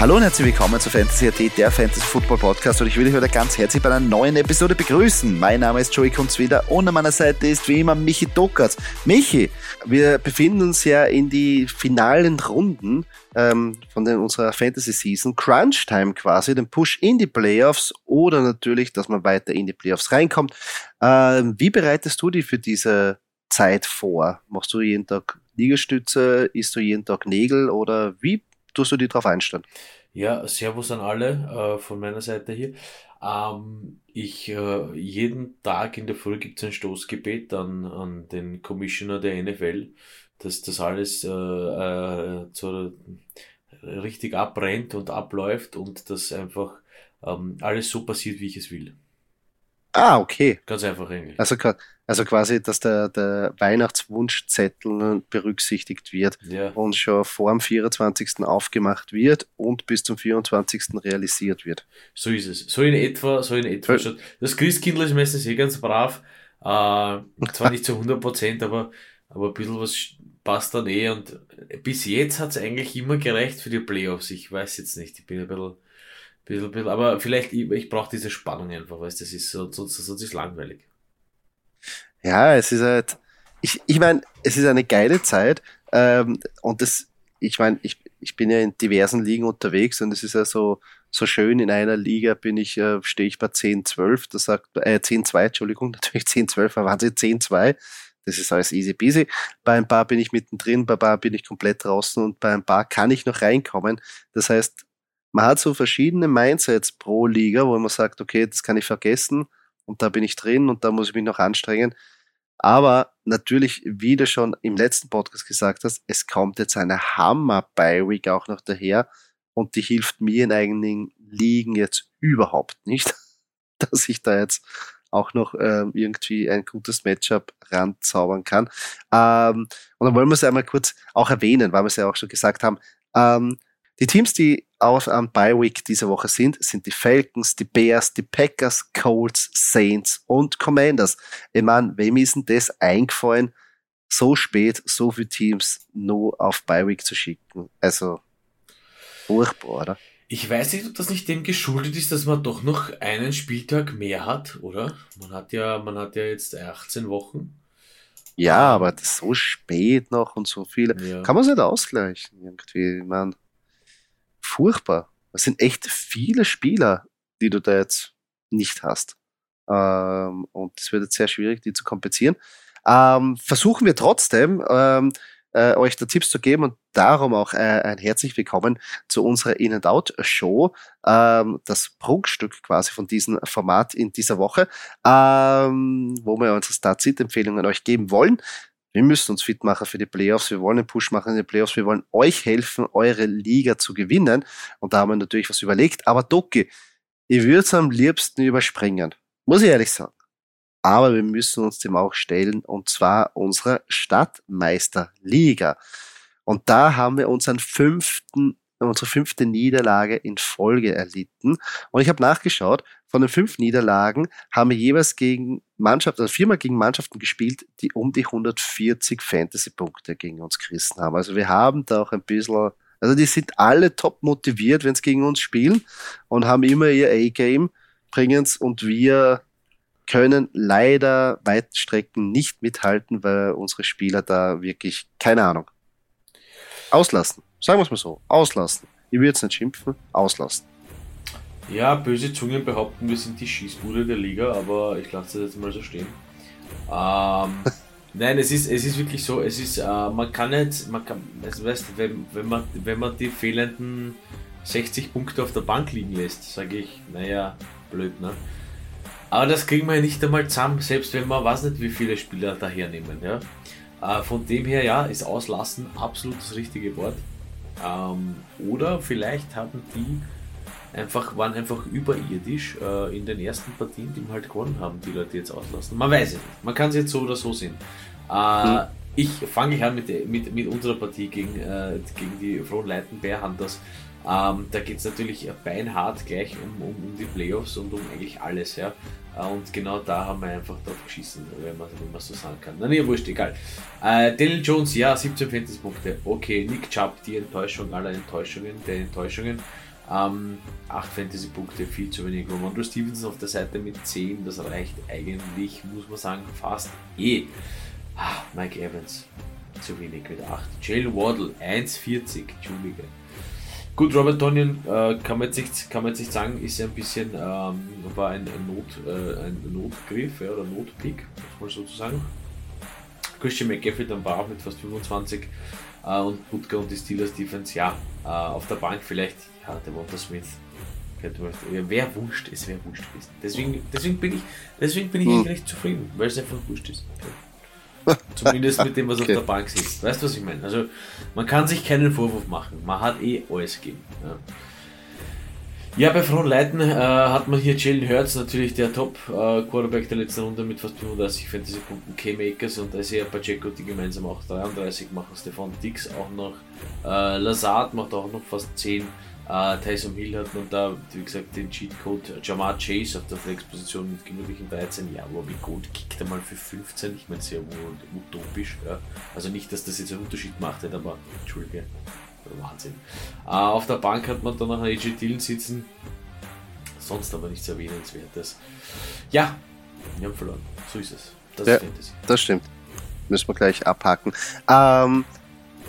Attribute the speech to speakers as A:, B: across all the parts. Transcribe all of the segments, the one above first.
A: Hallo und herzlich willkommen zu Fantasy AT, der Fantasy Football Podcast und ich will dich heute ganz herzlich bei einer neuen Episode begrüßen. Mein Name ist Joey Kunzwider und an meiner Seite ist wie immer Michi Dockertz. Michi, wir befinden uns ja in die finalen Runden ähm, von den, unserer Fantasy Season. Crunch Time quasi, den Push in die Playoffs oder natürlich, dass man weiter in die Playoffs reinkommt. Ähm, wie bereitest du dich für diese Zeit vor? Machst du jeden Tag Liegestütze? Isst du jeden Tag Nägel oder wie tust du dich darauf einstellen?
B: Ja, Servus an alle äh, von meiner Seite hier. Ähm, ich, äh, jeden Tag in der Früh gibt es ein Stoßgebet an, an den Commissioner der NFL, dass das alles äh, äh, zu, richtig abbrennt und abläuft und dass einfach ähm, alles so passiert, wie ich es will.
A: Ah, okay.
B: Ganz einfach eigentlich.
A: Also, also quasi, dass der, der Weihnachtswunschzettel berücksichtigt wird
B: Ja.
A: und schon vor dem 24. aufgemacht wird und bis zum 24. realisiert wird.
B: So ist es. So in etwa, so in etwa.
A: Weil-
B: schon. Das Christkindl ist meistens eh ganz brav. Äh, zwar nicht zu 100 Prozent, aber, aber ein bisschen was passt dann eh. Und bis jetzt hat es eigentlich immer gereicht für die Playoffs. Ich weiß jetzt nicht. Ich bin ein bisschen, bisschen, bisschen aber vielleicht, ich, ich brauche diese Spannung einfach, du, das ist so, sonst, sonst ist es langweilig.
A: Ja, es ist halt, ich, ich meine, es ist eine geile Zeit ähm, und das, ich meine, ich, ich bin ja in diversen Ligen unterwegs und es ist ja so, so schön, in einer Liga bin ich, äh, stehe ich bei 10, 12, das sagt, äh, 10, 2, Entschuldigung, natürlich 10, 12, aber Wahnsinn, 10, 2, das ist alles easy peasy. Bei ein paar bin ich mittendrin, bei ein paar bin ich komplett draußen und bei ein paar kann ich noch reinkommen. Das heißt, man hat so verschiedene Mindsets pro Liga, wo man sagt, okay, das kann ich vergessen und da bin ich drin und da muss ich mich noch anstrengen. Aber natürlich, wie du schon im letzten Podcast gesagt hast, es kommt jetzt eine Hammer-Bi-Week auch noch daher und die hilft mir in eigenen Ligen jetzt überhaupt nicht, dass ich da jetzt auch noch ähm, irgendwie ein gutes Matchup ranzaubern kann. Ähm, und dann wollen wir es einmal kurz auch erwähnen, weil wir es ja auch schon gesagt haben. Ähm, die Teams, die auf am Bye Week diese Woche sind, sind die Falcons, die Bears, die Packers, Colts, Saints und Commanders. Ich meine, wem ist denn das eingefallen, so spät so viele Teams nur auf Bye Week zu schicken? Also furchtbar, oder?
B: Ich weiß nicht, ob das nicht dem geschuldet ist, dass man doch noch einen Spieltag mehr hat, oder? Man hat ja, man hat ja jetzt 18 Wochen.
A: Ja, aber so spät noch und so viele.
B: Ja.
A: Kann man es nicht ausgleichen irgendwie? Ich meine, furchtbar. Das sind echt viele Spieler, die du da jetzt nicht hast. Ähm, und es wird jetzt sehr schwierig, die zu kompensieren. Ähm, versuchen wir trotzdem, ähm, äh, euch da Tipps zu geben und darum auch äh, ein herzlich willkommen zu unserer In-and-Out-Show, ähm, das Prunkstück quasi von diesem Format in dieser Woche, ähm, wo wir unsere Start-Sit-Empfehlungen euch geben wollen. Wir müssen uns fit machen für die Playoffs. Wir wollen einen Push machen in die Playoffs. Wir wollen euch helfen, eure Liga zu gewinnen. Und da haben wir natürlich was überlegt. Aber Doki, ich würde es am liebsten überspringen. Muss ich ehrlich sagen. Aber wir müssen uns dem auch stellen. Und zwar unserer Stadtmeisterliga. Und da haben wir unseren fünften, unsere fünfte Niederlage in Folge erlitten. Und ich habe nachgeschaut, von den fünf Niederlagen haben wir jeweils gegen Mannschaften, also viermal gegen Mannschaften gespielt, die um die 140 Fantasy-Punkte gegen uns gerissen haben. Also wir haben da auch ein bisschen, also die sind alle top motiviert, wenn sie gegen uns spielen und haben immer ihr A-Game, bringen's und wir können leider weite Strecken nicht mithalten, weil unsere Spieler da wirklich, keine Ahnung, auslassen. Sagen wir es mal so, auslassen. Ich würde jetzt nicht schimpfen, auslassen.
B: Ja, böse Zungen behaupten, wir sind die Schießbude der Liga, aber ich lasse das jetzt mal so stehen. Ähm, Nein, es ist, es ist wirklich so, es ist, äh, man kann nicht, man kann, also weißt wenn, wenn man, wenn man die fehlenden 60 Punkte auf der Bank liegen lässt, sage ich, naja, blöd, ne? Aber das kriegen wir ja nicht einmal zusammen, selbst wenn man weiß nicht, wie viele Spieler dahernehmen, ja. Äh, von dem her, ja, ist auslassen absolut das richtige Wort. Ähm, oder vielleicht haben die einfach, waren einfach überirdisch äh, in den ersten Partien, die wir halt gewonnen haben, die Leute jetzt auslassen. Man weiß es nicht. Man kann es jetzt so oder so sehen. Äh, mhm. Ich fange an mit, mit, mit unserer Partie gegen, äh, gegen die Frohnleiten Bear Hunters. Ähm, da geht es natürlich beinhart gleich um, um, um, die Playoffs und um eigentlich alles. Ja? Äh, und genau da haben wir einfach drauf geschissen, wenn man, man so sagen kann. Na, nee, wurscht, egal. Äh, Daniel Jones, ja, 17 Fantasy-Punkte. Okay, Nick Chubb, die Enttäuschung aller Enttäuschungen, der Enttäuschungen. Ähm, 8 Fantasy-Punkte, viel zu wenig. Romando Stevenson auf der Seite mit 10, das reicht eigentlich, muss man sagen, fast eh. Ah, Mike Evans, zu wenig mit 8. Jalen Waddle, 1,40, Entschuldige. Gut, Robert Tonyan äh, kann, man jetzt nicht, kann man jetzt nicht sagen, ist ein bisschen, ähm, war ein, ein, Not, äh, ein Notgriff ja, oder Notpick, man sozusagen. Christian McGaffrey dann war auch mit fast 25 äh, und Butker und die Steelers Defense, ja, äh, auf der Bank vielleicht, ja, der Walter Smith. Wer wurscht, es wäre wurscht gewesen. Deswegen, deswegen bin ich, deswegen bin ich hm. recht zufrieden, weil es einfach wurscht ist. Zumindest mit dem, was okay. auf der Bank sitzt. Weißt du, was ich meine? Also, man kann sich keinen Vorwurf machen. Man hat eh alles gegeben. Ja. Ja, bei Frontleiten äh, hat man hier Jalen Hurts, natürlich der Top-Quarterback äh, der letzten Runde mit fast 35 Fantasy-Punkten, K-Makers und Isaiah Pacheco, die gemeinsam auch 33 machen, Stefan Dix auch noch, äh, Lazard macht auch noch fast 10, äh, Tyson Hill hat man da, wie gesagt, den Cheatcode Jamar Chase auf der Flex-Position mit gemütlichen 13. Ja, wie gut kickt er mal für 15? Ich meine, sehr utopisch. Ja. Also nicht, dass das jetzt einen Unterschied macht, aber Entschuldige. Wahnsinn. Äh, auf der Bank hat man dann noch einen AJ Dillon sitzen. Sonst aber nichts Erwähnenswertes. Ja, wir haben verloren. So ist es.
A: Das ja, Das stimmt. Müssen wir gleich abhaken. Ähm,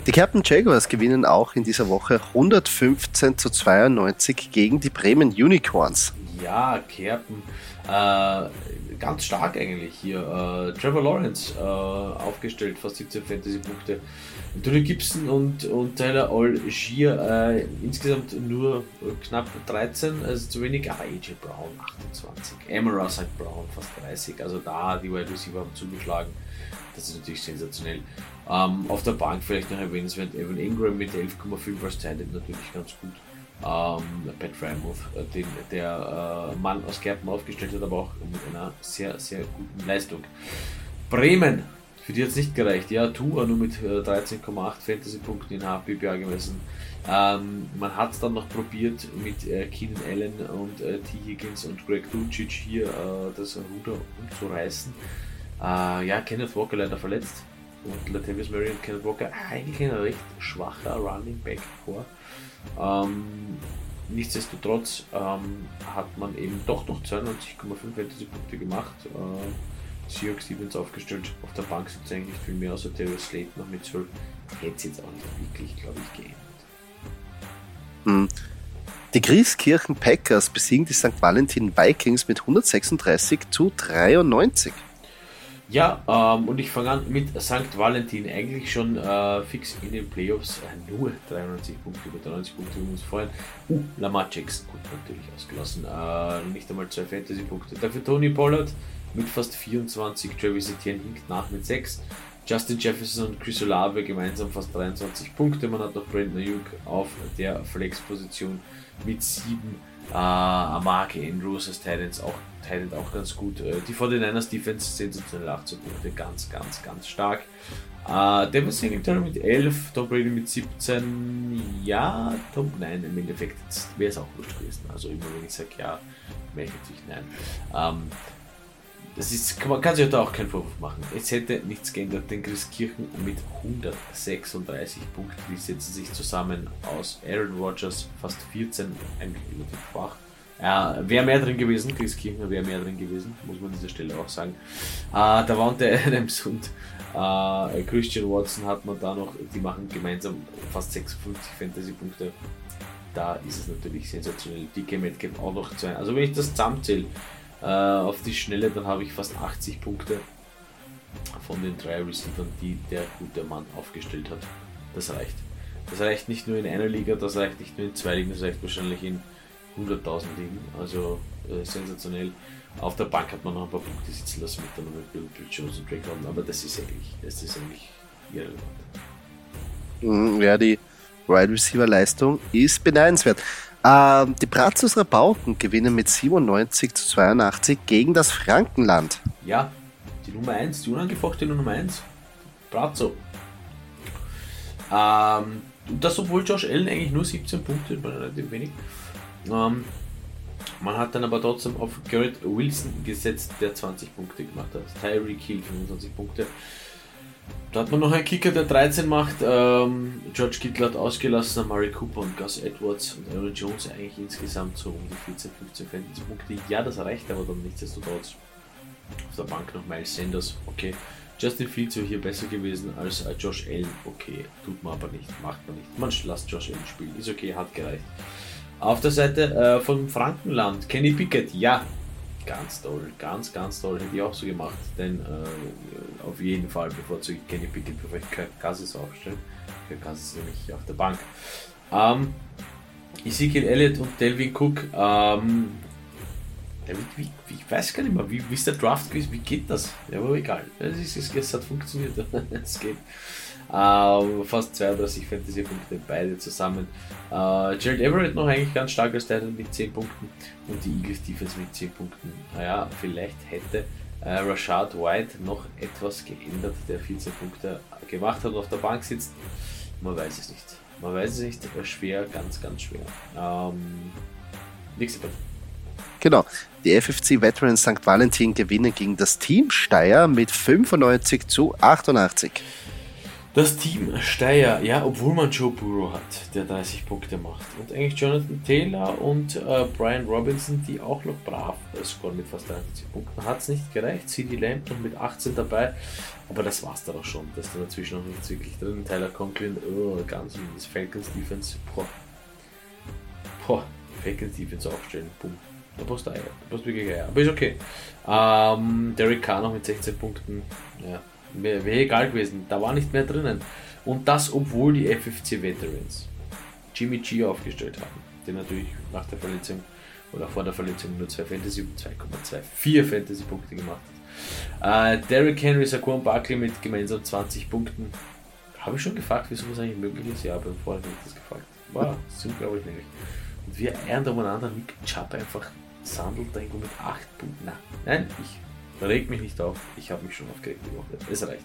A: die Captain Jaguars gewinnen auch in dieser Woche 115 zu 92 gegen die Bremen Unicorns.
B: Ja, Kerpen. Äh, ganz stark eigentlich hier. Äh, Trevor Lawrence äh, aufgestellt, fast 17 Fantasy-Punkte. Anthony Gibson und, und Tyler Allgier äh, insgesamt nur knapp 13, also zu wenig. Ah, AJ Brown 28, Amara St. Brown fast 30. Also da die Wide Receiver haben zugeschlagen. Das ist natürlich sensationell. Ähm, auf der Bank vielleicht noch erwähnenswert Evan Ingram mit 11,5 als Titan natürlich ganz gut. Ähm, Pat Frymouth, äh, den der äh, Mann aus Gerben aufgestellt hat, aber auch mit einer sehr, sehr guten Leistung. Bremen, für die hat es nicht gereicht. Ja, Tua nur mit äh, 13,8 Fantasy-Punkten in HPBA gemessen. Ähm, man hat es dann noch probiert mit äh, Keenan Allen und äh, T. Higgins und Greg Dulcich hier äh, das Ruder umzureißen. Äh, ja, Kenneth Walker leider verletzt und Latavius Murray und Kenneth Walker eigentlich ein recht schwacher Running Back Core. Ähm, nichtsdestotrotz ähm, hat man eben doch noch 92,5 Fantasy Punkte gemacht. Äh, Seahawks Stevens aufgestellt. Auf der Bank sitzt eigentlich viel mehr, außer Terry Slate noch mit 12. Hätte es jetzt auch nicht wirklich, glaube ich, geändert.
A: Hm. Die Grieskirchen Packers besiegen die St. Valentin Vikings mit 136 zu 93.
B: Ja, ähm, und ich fange an mit St. Valentin. Eigentlich schon äh, fix in den Playoffs. Äh, nur 93 Punkte über 93 Punkte wir uns vorhin. Uh, Lamar Jackson, gut, natürlich ausgelassen. Äh, nicht einmal zwei Fantasy-Punkte. Dafür Tony Pollard mit fast 24. Travis Etienne hinkt nach mit 6. Justin Jefferson und Chris Olave gemeinsam fast 23 Punkte. Man hat noch Brandon Ayuk auf der Flex-Position mit 7. Äh, Mark Andrews als Titans auch, Titan auch ganz gut. Äh, die 49ers Defense sensationell 18 Punkte, ganz, ganz, ganz stark. Äh, Devin Singletary mit 11, Tom Brady mit 17. Ja, Tom, nein, im Endeffekt wäre es auch wurscht gewesen. Also immer wenn ich sage ja, wäre ich nein. Ähm, das ist, man kann sich da auch keinen Vorwurf machen. Es hätte nichts geändert, denn Christkirchen mit 136 Punkten, die setzen sich zusammen aus Aaron Rodgers, fast 14, eigentlich relativ schwach. Ja, wäre mehr drin gewesen, Christkirchen wäre mehr drin gewesen, muss man an dieser Stelle auch sagen. Äh, da waren der Adams und äh, Christian Watson hat man da noch, die machen gemeinsam fast 56 Fantasy-Punkte. Da ist es natürlich sensationell. DK Metcalf auch noch zwei. Also wenn ich das zusammenzähle, äh, auf die Schnelle, dann habe ich fast 80 Punkte. von den drei Receivern, die der gute Mann aufgestellt hat. Das reicht. Das reicht nicht nur in einer Liga, das reicht nicht nur in zwei Ligen, das reicht wahrscheinlich in 100.000 Ligen. Also äh, sensationell. Auf der Bank hat man noch ein paar Punkte sitzen lassen mit dann mit Bill, Jones und Drake London, aber das ist eigentlich, das ist eigentlich irrelevant.
A: Mhm, ja, die Wide Receiver Leistung ist beneidenswert. Ähm, die Brazos Rabauken gewinnen mit 97 zu 82 gegen das Frankenland.
B: Ja, die Nummer 1, die unangefochtene Nummer 1. Brazzo. Ähm, das, obwohl Josh Allen eigentlich nur 17 Punkte, relativ wenig. Ähm, man hat dann aber trotzdem auf Garrett Wilson gesetzt, der 20 Punkte gemacht hat. Tyreek Hill 25 Punkte. Da hat man noch einen Kicker, der 13 macht. Ähm, George Kittle hat ausgelassen, Murray Cooper und Gus Edwards und Aaron Jones eigentlich insgesamt so um die 14, 15 Fantasy Punkte. Ja, das reicht aber dann nichtsdestotrotz. Auf der Bank noch Miles Sanders, okay. Justin Fields wäre hier besser gewesen als äh, Josh Allen, okay. Tut man aber nicht, macht man nicht. Man lasst Josh Allen spielen, ist okay, hat gereicht. Auf der Seite äh, vom Frankenland, Kenny Pickett, ja, ganz toll, ganz, ganz toll, hätte ich auch so gemacht, denn äh, auf jeden Fall bevorzuge ich Kenny Pickett, bevor ich Kirk Cousins aufstelle. Kirk Cousins nämlich auf der Bank. Ähm, Ezekiel Elliott und Delvin Cook, ähm, wie, wie, ich weiß gar nicht mehr, wie, wie ist der Draft gewesen, wie geht das? Ja, aber egal, es, ist, es hat funktioniert, es geht. Uh, fast 32 Fantasy-Punkte, beide zusammen. Uh, Jared Everett noch eigentlich ganz stark als Titan mit 10 Punkten und die Eagles Defense mit 10 Punkten. Naja, vielleicht hätte uh, Rashad White noch etwas geändert, der 14 Punkte gemacht hat und auf der Bank sitzt. Man weiß es nicht. Man weiß es nicht. Schwer, ganz, ganz schwer. Ähm, nächste Partie.
A: Genau. Die FFC Veterans St. Valentin gewinnen gegen das Team Steyr mit 95 zu 88.
B: Das Team Steyr, ja, obwohl man Joe Burrow hat, der 30 Punkte macht. Und eigentlich Jonathan Taylor und äh, Brian Robinson, die auch noch brav scoren mit fast 30 Punkten. Hat es nicht gereicht. CD Lamb noch mit 18 dabei. Aber das war's dann auch schon. Das ist dazwischen noch nichts wirklich drin. Tyler Conklin, oh, ganz das Falcons Defense. Boah. Boah, Falcons Defense aufstellen. Boom. Da passt Eier. Da passt wirklich Eier. Aber ist okay. Ähm, Derek Carr noch mit 16 Punkten. Ja, Wäre wär egal gewesen, da war nicht mehr drinnen. Und das, obwohl die FFC Veterans Jimmy G aufgestellt haben, der natürlich nach der Verletzung oder vor der Verletzung nur 2 Fantasy, 2,24 Fantasy Punkte gemacht hat. Äh, Derrick Henry, Saquon Barkley mit gemeinsam 20 Punkten. Habe ich schon gefragt, wieso das eigentlich möglich ist? Ja, beim Vorher habe ich das gefragt. War das unglaublich nämlich. Und wir eiern da umeinander, Nick Chubb einfach sandelt irgendwo mit 8 Punkten. Nein, ich Reg mich nicht auf, ich habe mich schon aufgeregt die Woche. Es reicht.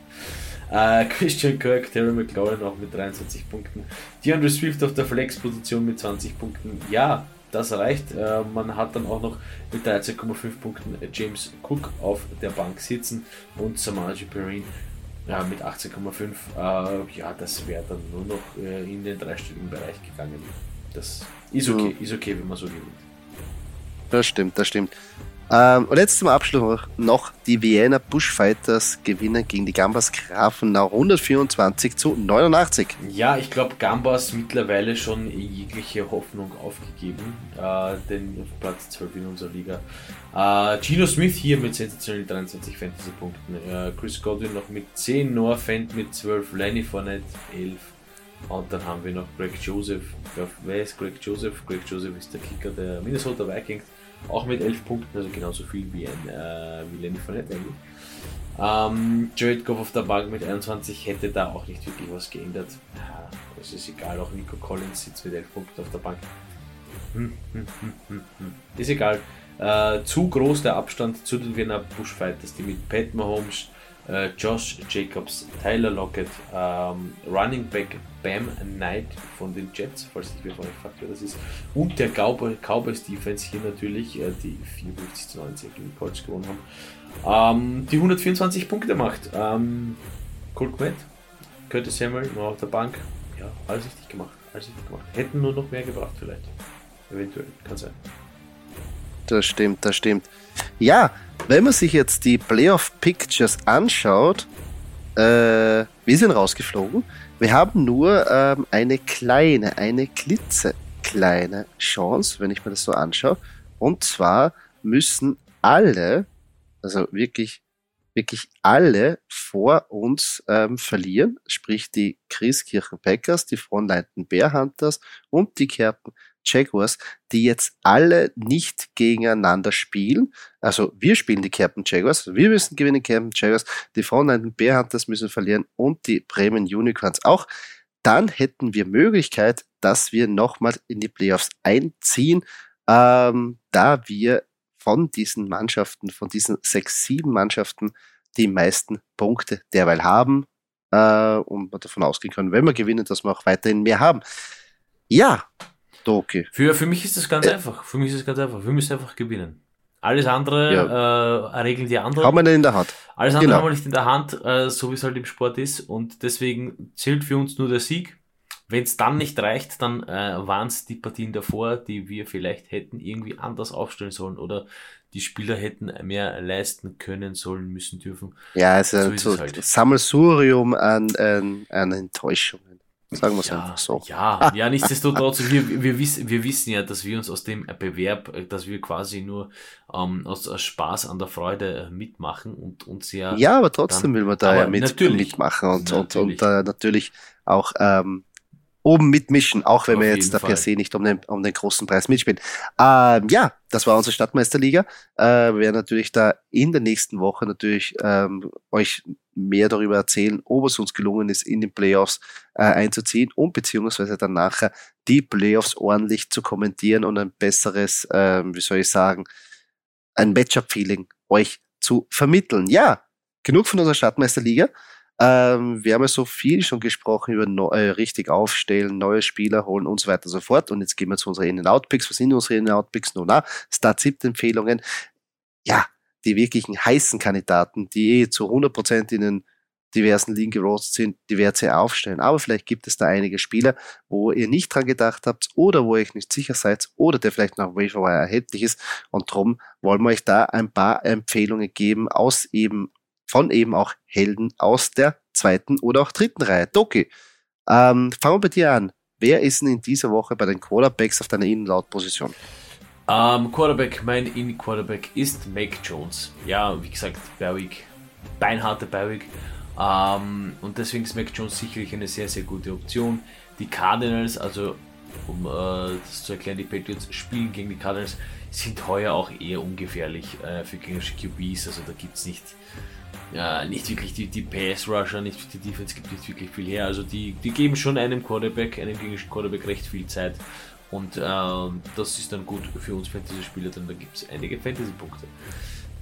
B: Äh, Christian Kirk, Terry McLaurin auch mit 23 Punkten. DeAndre Swift auf der Flex-Position mit 20 Punkten. Ja, das reicht. Äh, man hat dann auch noch mit 13,5 Punkten James Cook auf der Bank sitzen und Samaji Perrine ja, mit 18,5. Äh, ja, das wäre dann nur noch äh, in den dreistelligen Bereich gegangen. Das ist okay, ist okay, wenn man so gewinnt.
A: Das stimmt, das stimmt. Ähm, und jetzt zum Abschluss noch die Vienna Bushfighters gewinnen gegen die Gambas Grafenau 124 zu 89.
B: Ja, ich glaube, Gambas mittlerweile schon jegliche Hoffnung aufgegeben, äh, denn auf Platz 12 in unserer Liga. Äh, Gino Smith hier mit sensationellen 23 Fantasy-Punkten, äh, Chris Godwin noch mit 10, Noah Fent mit 12, Lenny Fournette 11. Und dann haben wir noch Greg Joseph. Wer ist Greg Joseph? Greg Joseph ist der Kicker der Minnesota Vikings auch mit 11 Punkten, also genauso viel wie, ein, äh, wie Lenny Fournette eigentlich. Ähm, Jared Goff auf der Bank mit 21 hätte da auch nicht wirklich was geändert. Das ist egal, auch Nico Collins sitzt mit 11 Punkten auf der Bank. Hm, hm, hm, hm, hm. ist egal. Äh, zu groß der Abstand zu den Wiener Bushfighters, die mit Pat Mahomes, äh, Josh Jacobs, Tyler Lockett, ähm, Running Back Bam Knight von den Jets, falls ich mir von euch fragt, wer das ist, und der Cowboy, Cowboys Defense hier natürlich, äh, die 54 zu 90 gegen Colts gewonnen haben, ähm, die 124 Punkte macht. Ähm, Colt Kmet, Curtis Samuel noch auf der Bank, ja, alles richtig gemacht, alles richtig gemacht. Hätten nur noch mehr gebracht vielleicht, eventuell, kann sein.
A: Das stimmt, das stimmt. Ja, wenn man sich jetzt die Playoff Pictures anschaut, äh, wir sind rausgeflogen. Wir haben nur ähm, eine kleine, eine klitzekleine Chance, wenn ich mir das so anschaue. Und zwar müssen alle, also wirklich, wirklich alle vor uns ähm, verlieren, sprich die Christkirchen Packers, die Frontleiten Bear Hunters und die Kerpen Jaguars, die jetzt alle nicht gegeneinander spielen. Also wir spielen die Kerpen Jaguars, also wir müssen gewinnen, Kerpen Jaguars, die Frontleiten Bear Hunters müssen verlieren und die Bremen Unicorns auch. Dann hätten wir Möglichkeit, dass wir nochmal in die Playoffs einziehen, ähm, da wir von diesen Mannschaften, von diesen sechs, sieben Mannschaften die meisten Punkte derweil haben äh, und man davon ausgehen kann, wenn wir gewinnen, dass wir auch weiterhin mehr haben. Ja,
B: Doki. Für, für mich ist das ganz äh, einfach. Für mich ist es ganz einfach. Wir müssen einfach gewinnen. Alles andere ja. äh, regeln die anderen.
A: Haben wir nicht in der Hand.
B: Alles andere genau. haben wir nicht in der Hand, äh, so wie es halt im Sport ist. Und deswegen zählt für uns nur der Sieg. Wenn es dann nicht reicht, dann äh, waren es die Partien davor, die wir vielleicht hätten irgendwie anders aufstellen sollen oder die Spieler hätten mehr leisten können, sollen, müssen, dürfen.
A: Ja, also so ein halt. Sammelsurium an, an, an Enttäuschungen. Sagen wir es
B: ja,
A: einfach so.
B: Ja, ja, nichtsdestotrotz, wir, wir, wissen, wir wissen ja, dass wir uns aus dem Bewerb, dass wir quasi nur ähm, aus, aus Spaß an der Freude äh, mitmachen und uns ja.
A: Ja, aber trotzdem dann, will man da ja mit, mitmachen und, natürlich. und, und äh, natürlich auch ähm, oben mitmischen, auch wenn wir jetzt da per se nicht um den, um den großen Preis mitspielen. Ähm, ja, das war unsere Stadtmeisterliga. Äh, wir werden natürlich da in der nächsten Woche natürlich ähm, euch mehr darüber erzählen, ob es uns gelungen ist, in den Playoffs äh, einzuziehen und beziehungsweise dann nachher die Playoffs ordentlich zu kommentieren und ein besseres, äh, wie soll ich sagen, ein Matchup-Feeling euch zu vermitteln. Ja, genug von unserer Stadtmeisterliga. Ähm, wir haben ja so viel schon gesprochen über neu, äh, richtig aufstellen, neue Spieler holen und so weiter und so fort. Und jetzt gehen wir zu unseren In-Out-Picks. Was sind unsere In-Out-Picks? Nun, na, Start-Empfehlungen. Ja, die wirklichen heißen Kandidaten, die eh zu 100% in den diversen Ligen gerostet sind, die ihr aufstellen. Aber vielleicht gibt es da einige Spieler, wo ihr nicht dran gedacht habt oder wo ihr euch nicht sicher seid oder der vielleicht noch Waverwire erhältlich ist. Und darum wollen wir euch da ein paar Empfehlungen geben aus eben von eben auch Helden aus der zweiten oder auch dritten Reihe. Doki, ähm, fangen wir bei dir an. Wer ist denn in dieser Woche bei den Quarterbacks auf deiner Innenlautposition?
B: Um, ähm, Quarterback, mein In-Quarterback ist Mac Jones. Ja, wie gesagt, Berwick, beinharte Berwick. Ähm, und deswegen ist Mac Jones sicherlich eine sehr, sehr gute Option. Die Cardinals, also um äh, das zu erklären, die Patriots spielen gegen die Cardinals, sind heuer auch eher ungefährlich äh, für gegnerische QBs. Also da gibt es nicht ja, nicht wirklich die, die Pass-Rusher, nicht die Defense gibt nicht wirklich viel her. Also die, die geben schon einem Quarterback, einem gegnerischen Quarterback recht viel Zeit. Und äh, das ist dann gut für uns Fantasy-Spieler, denn da gibt es einige Fantasy-Punkte.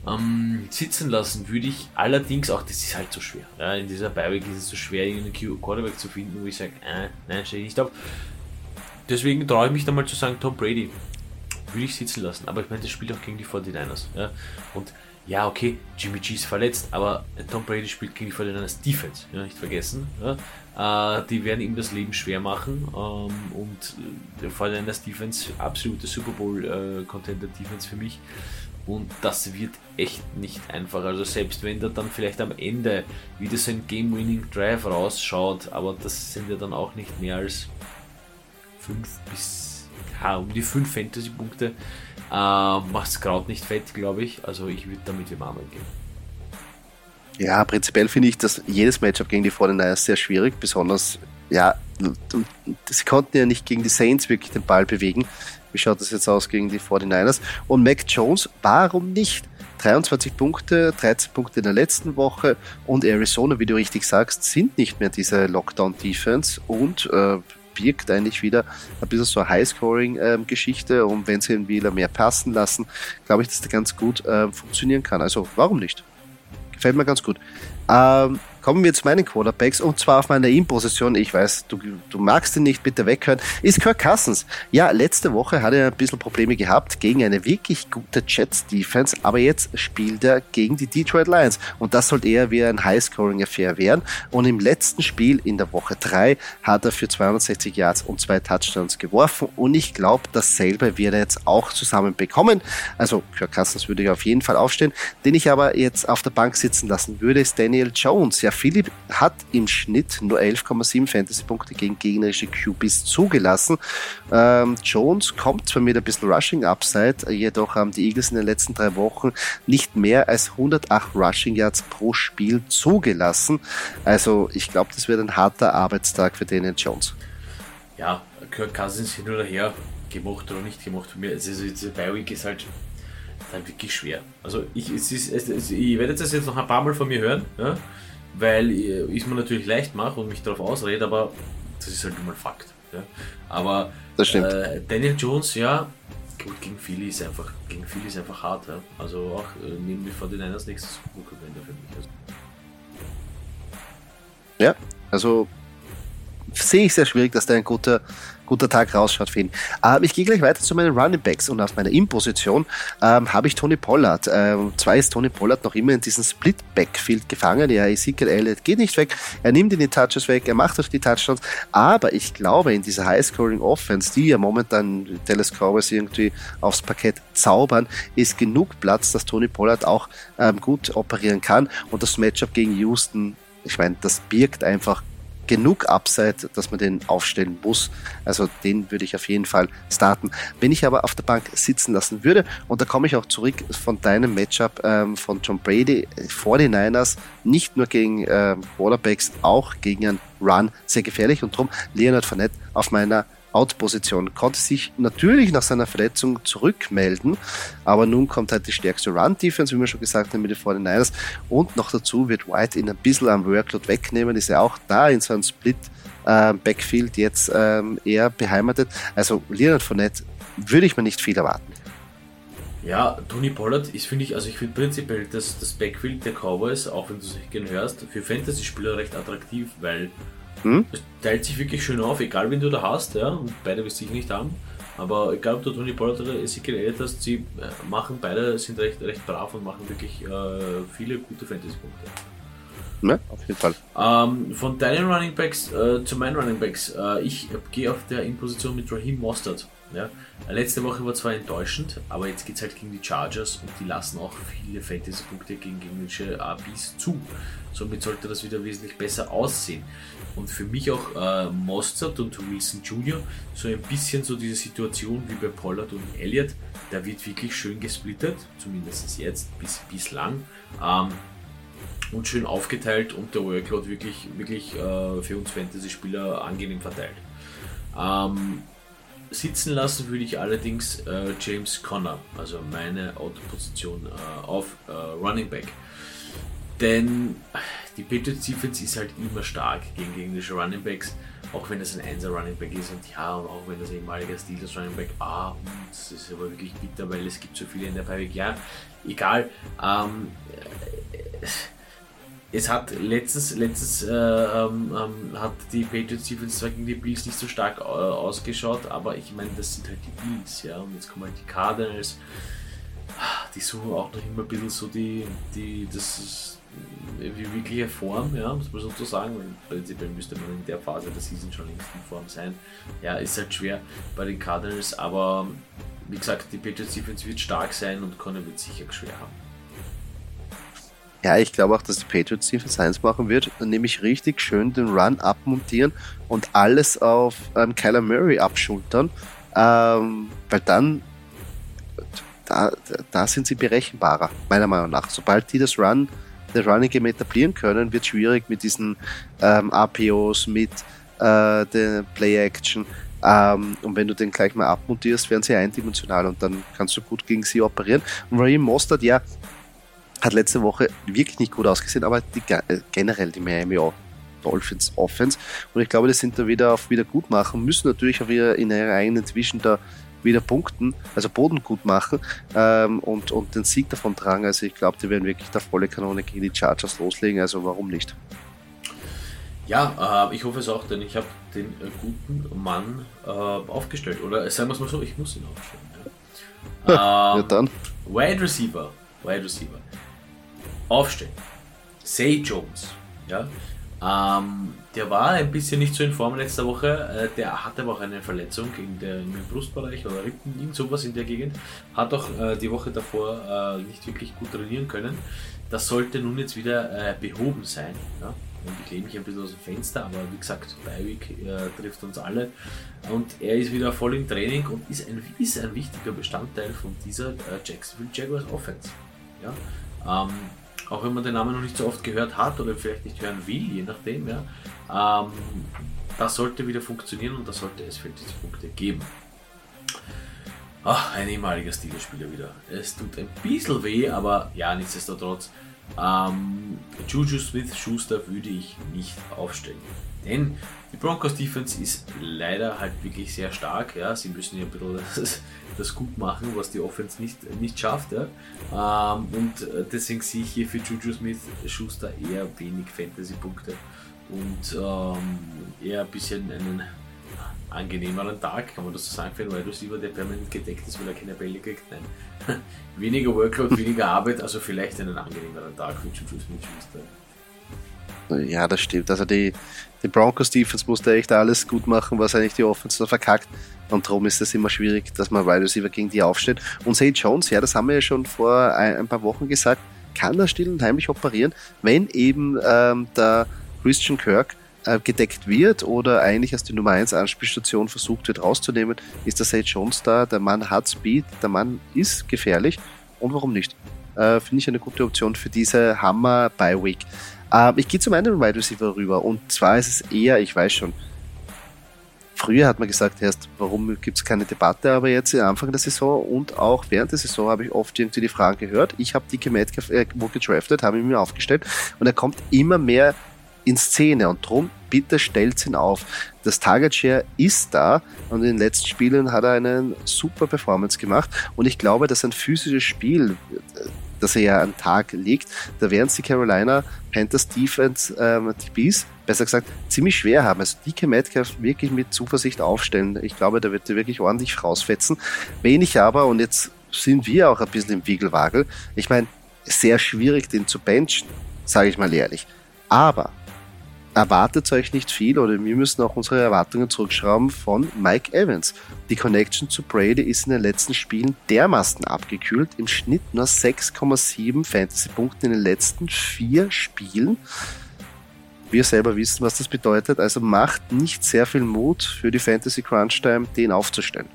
B: Ähm, sitzen lassen würde ich allerdings auch, das ist halt so schwer. Ja, in dieser Beiweg ist es so schwer, irgendeinen Quarterback zu finden, wo ich sage, äh, nein, stehe ich nicht auf. Deswegen traue ich mich da mal zu sagen, Tom Brady würde ich sitzen lassen. Aber ich meine, das spielt auch gegen die 49ers. Ja? Und ja, okay, Jimmy G ist verletzt, aber Tom Brady spielt gegen die 49ers Defense, ja, nicht vergessen. Ja. Äh, die werden ihm das Leben schwer machen ähm, und der 49ers Defense, absolute Super Bowl äh, Defense für mich. Und das wird echt nicht einfach. Also selbst wenn da dann vielleicht am Ende wieder so ein Game-Winning Drive rausschaut, aber das sind ja dann auch nicht mehr als 5 bis ja, um die 5 Fantasy-Punkte äh, Macht Kraut nicht fett, glaube ich. Also ich würde damit wie Manuel gehen.
A: Ja, prinzipiell finde ich, dass jedes Matchup gegen die 49ers sehr schwierig, besonders, ja, sie konnten ja nicht gegen die Saints wirklich den Ball bewegen. Wie schaut das jetzt aus gegen die 49ers? Und Mac Jones, warum nicht? 23 Punkte, 13 Punkte in der letzten Woche und Arizona, wie du richtig sagst, sind nicht mehr diese Lockdown-Defense und äh, birgt eigentlich wieder ein bisschen so eine Highscoring-Geschichte ähm, und wenn sie ihn wieder mehr passen lassen, glaube ich, dass der ganz gut äh, funktionieren kann. Also warum nicht? Gefällt mir ganz gut. Ähm, Kommen wir zu meinen Quarterbacks und zwar auf meiner In-Position. Ich weiß, du, du magst ihn nicht, bitte weghören. Ist Kirk Cousins. Ja, letzte Woche hat er ein bisschen Probleme gehabt gegen eine wirklich gute Jets-Defense, aber jetzt spielt er gegen die Detroit Lions und das sollte eher wie ein High-Scoring-Affair werden. Und im letzten Spiel in der Woche 3 hat er für 260 Yards und zwei Touchdowns geworfen und ich glaube, dasselbe wird er jetzt auch zusammen bekommen. Also Kirk Cousins würde ich auf jeden Fall aufstehen. Den ich aber jetzt auf der Bank sitzen lassen würde, ist Daniel Jones. Ja, Philipp hat im Schnitt nur 11,7 Fantasy-Punkte gegen gegnerische QBs zugelassen. Ähm, Jones kommt zwar mit ein bisschen Rushing-Upside, jedoch haben die Eagles in den letzten drei Wochen nicht mehr als 108 Rushing Yards pro Spiel zugelassen. Also ich glaube, das wird ein harter Arbeitstag für Daniel Jones.
B: Ja, Kirk Cousins hin oder her, gemacht oder nicht gemacht. Für mich, also diese Bi-Week ist halt dann wirklich schwer. Also ich, es ist, es, ich werde das jetzt noch ein paar Mal von mir hören, ja, weil ich es mir natürlich leicht mache und mich darauf ausrede, aber das ist halt nun mal Fakt. Ja. Aber äh, Daniel Jones, ja, gut, gegen Philly ist einfach, gegen Philly ist einfach hart. Ja. Also auch äh, neben die 49ers nächstes Supercontender für mich. Also.
A: Ja, also sehe ich sehr schwierig, dass der ein guter guter Tag rausschaut für ihn. Ähm, ich gehe gleich weiter zu meinen Running Backs und auf meiner In-Position ähm, habe ich Tony Pollard. Ähm, zwar ist Tony Pollard noch immer in diesem Split-Backfield gefangen. Ja, Ezekiel Elliott geht nicht weg. Er nimmt ihn die Touches weg, er macht auch die Touchdowns. Aber ich glaube, in dieser High-Scoring-Offense, die ja momentan Dallas Cowboys irgendwie aufs Parkett zaubern, ist genug Platz, dass Tony Pollard auch ähm, gut operieren kann. Und das Matchup gegen Houston ich meine, das birgt einfach genug Upside, dass man den aufstellen muss. Also den würde ich auf jeden Fall starten. Wenn ich aber auf der Bank sitzen lassen würde, und da komme ich auch zurück von deinem Matchup ähm, von John Brady, 49ers, nicht nur gegen ähm, auch gegen einen Run sehr gefährlich und darum Leonard Fournette auf meiner Out-Position. Konnte sich natürlich nach seiner Verletzung zurückmelden, aber nun kommt halt die stärkste Run-Defense, wie wir schon gesagt haben, mit den 49ers. Und noch dazu wird White ihn ein bisschen am Workload wegnehmen, ist ja auch da in so einem Split äh, Backfield jetzt ähm, eher beheimatet. Also Leonard Fournette würde ich mir nicht viel erwarten.
B: Ja, Tony Pollard ist, finde ich, also ich finde prinzipiell das, das Backfield der Cowboys, auch wenn du es nicht gerne hörst, für Fantasy-Spieler recht attraktiv, weil hm? Es teilt sich wirklich schön auf, egal wen du da hast, ja, und beide wirst dich nicht haben. Aber egal ob du Tony Pollard oder Ezekiel Elliott hast, sie äh, machen beide, sind recht, recht brav und machen wirklich äh, viele gute Fantasy-Punkte.
A: Ja, auf jeden Fall.
B: Ähm, von deinen Running Backs äh, zu meinen Running Backs. Äh, ich gehe auf der Imposition mit Raheem Mostert. Ja. Letzte Woche war zwar enttäuschend, aber jetzt geht es halt gegen die Chargers und die lassen auch viele Fantasy-Punkte gegen gegnerische ABs zu. Somit sollte das wieder wesentlich besser aussehen. Und für mich auch äh, Mostert und Wilson Jr. so ein bisschen so diese Situation wie bei Pollard und Elliott. Der wird wirklich schön gesplittet, zumindest jetzt, bis, bislang. Ähm, und schön aufgeteilt und der Workload wirklich, wirklich äh, für uns Fantasy-Spieler angenehm verteilt. Ähm, sitzen lassen würde ich allerdings äh, James Conner, also meine Autoposition äh, auf äh, Running Back. Denn die Patriots Defense ist halt immer stark gegen gegnerische Running Backs, auch wenn das ein 1er Running Back ist und ja, und auch wenn das ehemaliger Steelers Running Back, ah, das ist aber wirklich bitter, weil es gibt so viele in der Pipe, ja, egal. Ähm, es hat letztes, letztes äh, ähm, ähm, hat die Patriots Defense zwar gegen die Bills nicht so stark äh, ausgeschaut, aber ich meine, das sind halt die Bills, ja, und jetzt kommen halt die Cardinals, die suchen auch noch immer ein bisschen so die, die, das wie wirkliche Form, ja, muss man so sagen, weil prinzipiell müsste man in der Phase der Season schon längst in Form sein. Ja, ist halt schwer bei den Cardinals, aber wie gesagt, die Patriots Defense wird stark sein und Conner wird sicher schwer haben.
A: Ja, ich glaube auch, dass die Patriots Defense 1 machen wird, nämlich richtig schön den Run abmontieren und alles auf ähm, Kyler Murray abschultern, ähm, weil dann da, da sind sie berechenbarer, meiner Meinung nach. Sobald die das Run, das Running Game etablieren können, wird es schwierig mit diesen ähm, APOs, mit äh, der Play Action. Ähm, und wenn du den gleich mal abmontierst, werden sie eindimensional und dann kannst du gut gegen sie operieren. Und Raheem Mostert, ja, hat letzte Woche wirklich nicht gut ausgesehen, aber die, äh, generell die Miami Dolphins Offense. Und ich glaube, die sind da wieder auf Wiedergutmachen, müssen natürlich auch wieder in ihrer eigenen Division da wieder punkten, also Boden gut machen ähm, und, und den Sieg davon tragen. Also ich glaube, die werden wirklich da volle Kanone gegen die Chargers loslegen, also warum nicht?
B: Ja, äh, ich hoffe es auch, denn ich habe den äh, guten Mann äh, aufgestellt. Oder sagen wir es mal so, ich muss ihn aufstellen. Ja, ähm, ja dann. Wide Receiver. Wide Receiver aufstellen. Say Jones. Ja? Ähm, der war ein bisschen nicht so in Form letzte Woche. Äh, der hatte aber auch eine Verletzung in der, im Brustbereich oder Rippen, irgend sowas in der Gegend. Hat auch äh, die Woche davor äh, nicht wirklich gut trainieren können. Das sollte nun jetzt wieder äh, behoben sein. Ja? Und ich lehne mich ein bisschen aus dem Fenster, aber wie gesagt, Beiweg äh, trifft uns alle. Und er ist wieder voll im Training und ist ein, ist ein wichtiger Bestandteil von dieser äh, Jacksonville Jaguars Offense. Ja? Ähm, auch wenn man den Namen noch nicht so oft gehört hat oder vielleicht nicht hören will, je nachdem, ja, ähm, das sollte wieder funktionieren und da sollte es Punkte geben. Ach, ein ehemaliger Steelers-Spieler wieder. Es tut ein bisschen weh, aber ja, nichtsdestotrotz. Ähm, Juju Smith-Schuster würde ich nicht aufstellen. Denn die Broncos Defense ist leider halt wirklich sehr stark. Ja. Sie müssen ja ein bisschen das, das gut machen, was die Offense nicht, nicht schafft. Ja. Ähm, und äh, deswegen sehe ich hier für Juju Smith-Schuster eher wenig Fantasy-Punkte und ähm, eher ein bisschen einen angenehmeren Tag, kann man das so sagen, für einen Wide Receiver, der permanent gedeckt ist, weil er keine Bälle kriegt. Nein. weniger Workload, weniger Arbeit, also vielleicht einen angenehmeren Tag für Juju
A: Smith-Schuster. Ja, das stimmt. Also die, die Broncos Defense musste echt alles gut machen, was eigentlich die Offense da verkackt. Und darum ist es immer schwierig, dass man Wide Receiver gegen die aufsteht. Und Zay Jones, ja, das haben wir ja schon vor ein, ein paar Wochen gesagt, kann er still und heimlich operieren, wenn eben ähm, der Christian Kirk äh, gedeckt wird oder eigentlich als die Nummer 1 Anspielstation versucht wird rauszunehmen, ist der Sage Jones da. Der Mann hat Speed, der Mann ist gefährlich und warum nicht? Äh, Finde ich eine gute Option für diese Hammer by Week. Äh, ich gehe zu meinem Wide Receiver rüber und zwar ist es eher, ich weiß schon, Früher hat man gesagt, erst, warum gibt es keine Debatte, aber jetzt am Anfang der Saison und auch während der Saison habe ich oft irgendwie die Fragen gehört. Ich habe Dicke Metcalf äh, gedraftet, habe ihn mir aufgestellt und er kommt immer mehr in Szene und drum bitte stellt ihn auf. Das Target Share ist da und in den letzten Spielen hat er eine super Performance gemacht und ich glaube, dass ein physisches Spiel, das er ja an Tag legt, da werden es die Carolina Panthers Defense ähm, DBs besser gesagt, ziemlich schwer haben. Also DK Metcalf wirklich mit Zuversicht aufstellen. Ich glaube, da wird er wirklich ordentlich rausfetzen. Wenig aber, und jetzt sind wir auch ein bisschen im Wiegelwagel, ich meine, sehr schwierig, den zu benchen, sage ich mal ehrlich. Aber erwartet euch nicht viel oder wir müssen auch unsere Erwartungen zurückschrauben von Mike Evans. Die Connection zu Brady ist in den letzten Spielen dermaßen abgekühlt. Im Schnitt nur 6,7 Fantasy-Punkte in den letzten vier Spielen. Wir selber wissen, was das bedeutet. Also macht nicht sehr viel Mut für die Fantasy Crunch Time, den aufzustellen.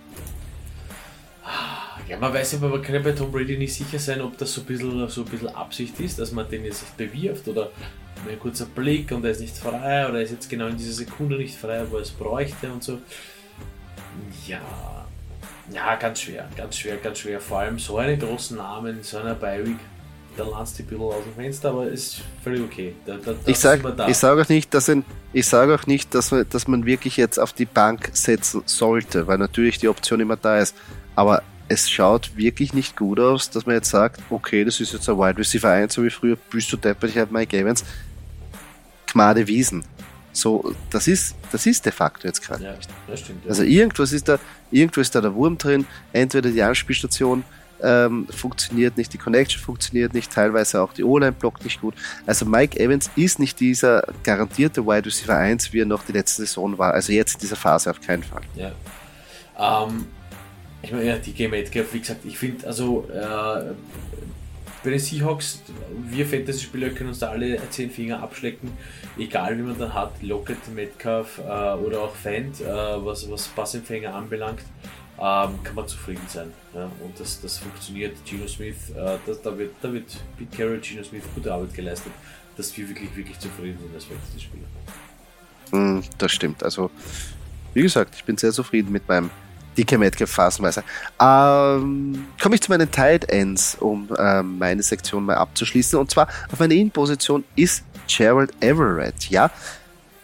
B: Ja, man weiß aber, man kann bei Tom Brady nicht sicher sein, ob das so ein bisschen, so ein bisschen Absicht ist, dass man den jetzt bewirft oder ein kurzer Blick und er ist nicht frei oder er ist jetzt genau in dieser Sekunde nicht frei, wo er es bräuchte und so. Ja, ja, ganz schwer, ganz schwer, ganz schwer. Vor allem so einen großen Namen, so einer Bi-Week, da landst du ein bisschen aus dem Fenster, aber ist völlig okay. Da, da,
A: ich sage sag auch nicht, dass, ein, ich sage auch nicht, dass man, dass man wirklich jetzt auf die Bank setzen sollte, weil natürlich die Option immer da ist. Aber es schaut wirklich nicht gut aus, dass man jetzt sagt, okay, das ist jetzt ein Wide Receiver 1, so wie früher, bist du deppert, ich habe Mike Evans. Gmade Wiesen. So, das ist, das ist de facto jetzt gerade ja, nicht. Stimmt, ja. Also irgendwas ist da, irgendwo ist da der Wurm drin, entweder die Anspielstation ähm, funktioniert nicht, die Connection funktioniert nicht, teilweise auch die O-Line blockt nicht gut. Also Mike Evans ist nicht dieser garantierte Wide Receiver 1, wie er noch die letzte Saison war. Also jetzt in dieser Phase auf keinen Fall.
B: Ja. Ähm, ich meine, ja, die Game Metcalf, wie gesagt, ich finde, also äh, bei den Seahawks, wir Fantasy-Spieler können uns da alle zehn Finger abschlecken, egal wie man dann hat, Lockett, Metcalf äh, oder auch Fant, äh, was, was Passempfänger anbelangt, ähm, kann man zufrieden sein. Ja? Und das, das funktioniert. Gino Smith, äh, das, da, wird, da wird Pete Carroll, Gino Smith gute Arbeit geleistet, dass wir wirklich, wirklich zufrieden sind als Fantasy-Spieler.
A: Mm, das stimmt. Also, wie gesagt, ich bin sehr zufrieden mit meinem dicke Metcalf phasenweise. Ähm, Komme ich zu meinen Tight Ends, um ähm, meine Sektion mal abzuschließen. Und zwar auf meiner In-Position ist Gerald Everett. Ja,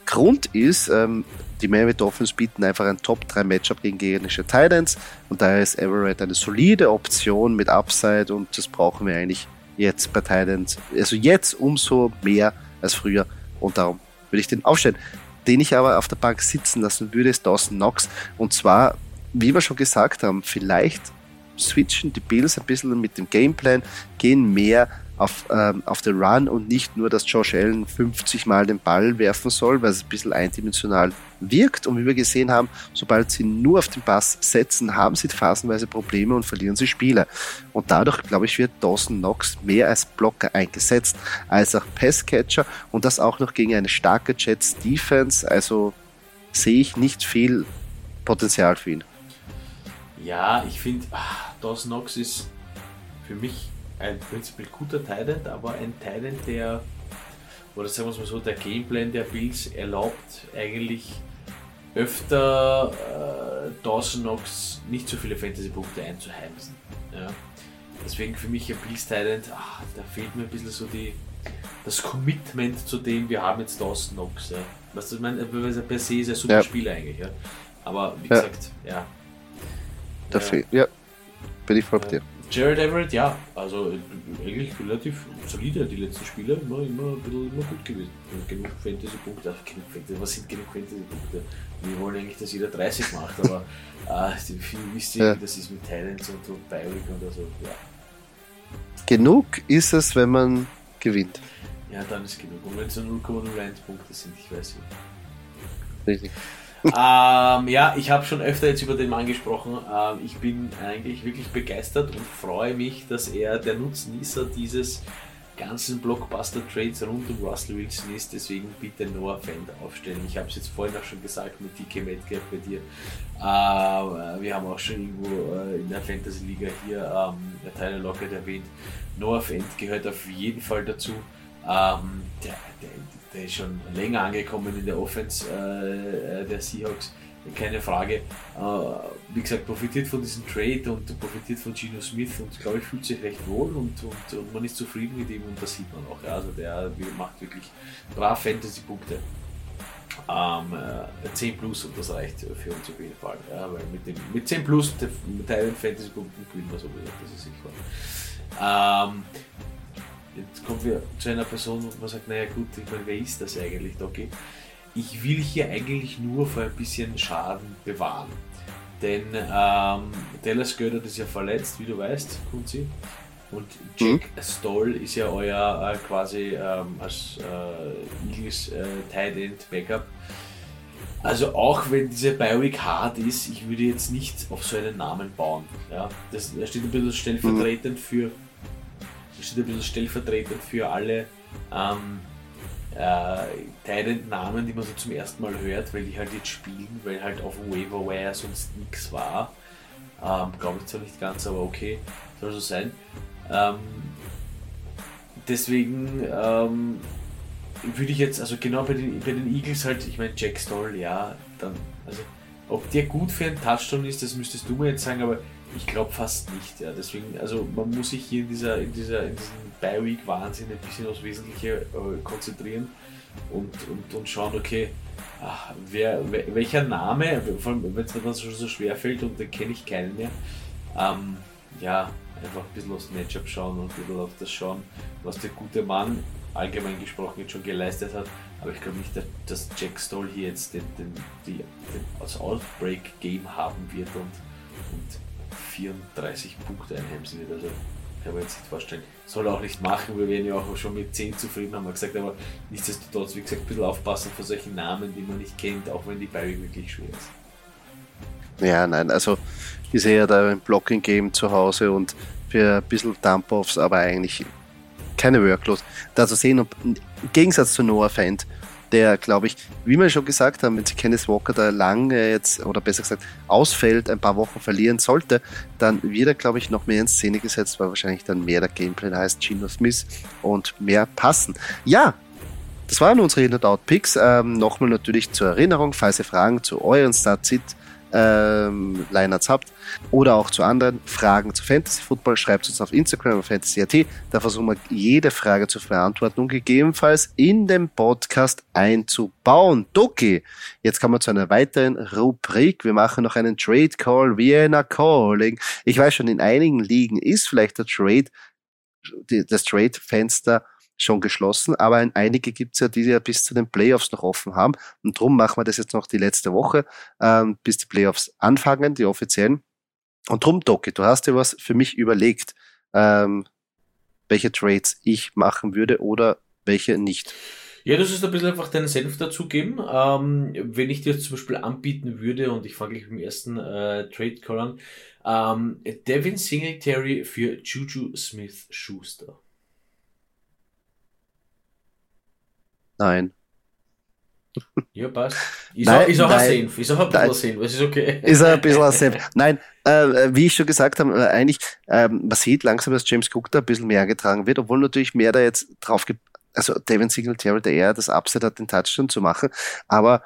A: Grund ist, ähm, die Miami Dolphins bieten einfach ein Top-3-Matchup gegen gegnerische Titans und daher ist Everett eine solide Option mit Upside und das brauchen wir eigentlich jetzt bei Titans. Also jetzt umso mehr als früher und darum würde ich den aufstellen. Den ich aber auf der Bank sitzen lassen würde, ist Dawson Knox und zwar wie wir schon gesagt haben, vielleicht switchen die Bills ein bisschen mit dem Gameplan, gehen mehr auf, ähm, auf den Run und nicht nur, dass Josh Allen 50 Mal den Ball werfen soll, weil es ein bisschen eindimensional wirkt. Und wie wir gesehen haben, sobald sie nur auf den Pass setzen, haben sie phasenweise Probleme und verlieren sie Spiele. Und dadurch, glaube ich, wird Dawson Knox mehr als Blocker eingesetzt, als auch Passcatcher und das auch noch gegen eine starke Jets Defense. Also sehe ich nicht viel Potenzial für ihn.
B: Ja, ich finde, ah, Dawson Knox ist für mich ein prinzipiell guter Titan, aber ein Titan, der, oder sagen wir es mal so, der Gameplan der Bills erlaubt eigentlich öfter äh, Dawson Knox nicht so viele Fantasy-Punkte einzuheimsen. Ja. Deswegen für mich ein Bills Titan, ach, da fehlt mir ein bisschen so die, das Commitment zu dem, wir haben jetzt Dawson Knox. Ja. Was ich meine, per se ist ein super ja. Spieler eigentlich. Ja. Aber wie gesagt, ja.
A: Da fehlt, ja, bin ich voll bei dir.
B: Jared Everett, ja, also eigentlich relativ solide die letzten Spiele, immer, immer, ein bisschen, immer gut gewesen. Genug Fantasy-Punkte, genug Fantasy, was sind genug Fantasy-Punkte? Wir wollen eigentlich, dass jeder 30 macht, aber äh, viel wisst ihr, ja. das ist mit Talents und, und Bioric und also, ja.
A: Genug ist es, wenn man gewinnt.
B: Ja, dann ist genug. Und wenn es nur 0,01 Punkte sind, ich weiß nicht.
A: Richtig
B: ähm, ja, ich habe schon öfter jetzt über den Mann gesprochen. Ähm, ich bin eigentlich wirklich begeistert und freue mich, dass er der Nutznießer dieses ganzen Blockbuster-Trades rund um Russell Wilson ist. Deswegen bitte Noah Fend aufstellen. Ich habe es jetzt vorhin auch schon gesagt mit DK Metcalf bei dir. Äh, wir haben auch schon irgendwo äh, in der Fantasy-Liga hier ähm, Tyler Lockett erwähnt. Noah Fend gehört auf jeden Fall dazu. Ähm, der, der, der ist schon länger angekommen in der Offense äh, der Seahawks, keine Frage. Äh, wie gesagt, profitiert von diesem Trade und profitiert von Gino Smith und glaube ich fühlt sich recht wohl und, und, und, man ist zufrieden mit ihm und das sieht man auch. Ja. Also der macht wirklich brav Fantasy-Punkte. Ähm, äh, 10 plus und das reicht für uns auf jeden Fall. Ja, weil mit, dem, mit 10 plus Teilen Fantasy-Punkten gewinnen wir sowieso, das ist sicher. Ähm, Jetzt kommen wir zu einer Person, wo man sagt, naja gut, ich meine, wer ist das eigentlich, Doki? Ich will hier eigentlich nur vor ein bisschen Schaden bewahren. Denn ähm, Dallas Gödert ist ja verletzt, wie du weißt, Kunzi. Und Jack mhm. Stoll ist ja euer äh, quasi ähm, als äh, Eagles äh, Tight End Backup. Also auch wenn diese Bioweek hart ist, ich würde jetzt nicht auf so einen Namen bauen. Ja? Das, steht ein bisschen stellvertretend für steht ein bisschen stellvertretend für alle ähm, äh, Namen, die man so zum ersten Mal hört, weil die halt jetzt spielen, weil halt auf Wire sonst nichts war. Ähm, Glaube ich zwar nicht ganz, aber okay, soll so sein. Ähm, deswegen ähm, würde ich jetzt, also genau bei den, bei den Eagles halt, ich meine Jack Stoll, ja, dann, also ob der gut für einen Touchdown ist, das müsstest du mir jetzt sagen, aber ich glaube fast nicht, ja. Deswegen, also man muss sich hier in dieser, in dieser, in diesem Bi-Week-Wahnsinn ein bisschen aufs Wesentliche äh, konzentrieren und, und, und schauen, okay, ach, wer, welcher Name, vor allem wenn es mir dann schon so schwer fällt und dann kenne ich keinen mehr, ähm, ja, einfach ein bisschen aufs Matchup schauen und ein bisschen auf das schauen, was der gute Mann allgemein gesprochen jetzt schon geleistet hat. Aber ich glaube nicht, dass Jack Stoll hier jetzt den, den, die, den, das Outbreak-Game haben wird und, und 34 Punkte einheimsen wird. Also kann man jetzt nicht vorstellen. Soll auch nicht machen, wir werden ja auch schon mit 10 zufrieden, haben wir gesagt, aber nichtsdestotrotz, wie gesagt, ein bisschen aufpassen vor solchen Namen, die man nicht kennt, auch wenn die Bayern wirklich schwer ist.
A: Ja, nein, also ich sehe ja da ein Blocking-Game zu Hause und für ein bisschen Dump-Offs, aber eigentlich keine Workload. Da zu sehen, ob, im Gegensatz zu Noah Fent, der, glaube ich, wie wir schon gesagt haben, wenn sich Kenneth Walker da lange jetzt, oder besser gesagt, ausfällt, ein paar Wochen verlieren sollte, dann wird er, glaube ich, noch mehr in Szene gesetzt, weil wahrscheinlich dann mehr der Gameplay heißt, Gino Smith und mehr passen. Ja, das waren unsere In-Out-Picks. Ähm, Nochmal natürlich zur Erinnerung, falls ihr Fragen zu euren Start-Sit ähm, Lineups habt oder auch zu anderen Fragen zu Fantasy Football, schreibt uns auf Instagram auf fantasy.at. Da versuchen wir jede Frage zu beantworten und gegebenenfalls in den Podcast einzubauen. Doki, jetzt kommen wir zu einer weiteren Rubrik. Wir machen noch einen Trade Call, Vienna Calling. Ich weiß schon, in einigen Ligen ist vielleicht der Trade, das Trade-Fenster schon geschlossen, aber einige gibt es ja, die ja bis zu den Playoffs noch offen haben. Und darum machen wir das jetzt noch die letzte Woche, ähm, bis die Playoffs anfangen, die offiziellen. Und drum, Doki, du hast dir was für mich überlegt. Ähm, welche Trades ich machen würde oder welche nicht.
B: Ja, das ist ein bisschen einfach deinen Senf dazugeben. Ähm, wenn ich dir zum Beispiel anbieten würde, und ich fange gleich mit dem ersten äh, Trade Call an, ähm, Devin Singletary für Juju Smith
A: Nein.
B: Ja, passt. Ist auch, ist auch ein Senf. Ist auch ein bisschen Senf. Es ist okay.
A: Ist ein bisschen ein Senf. Nein, äh, wie ich schon gesagt habe, äh, eigentlich, äh, man sieht langsam, dass James Cook da ein bisschen mehr getragen wird, obwohl natürlich mehr da jetzt drauf gibt. Also Devin Singletary, der eher das Upset hat, den Touchdown zu machen. Aber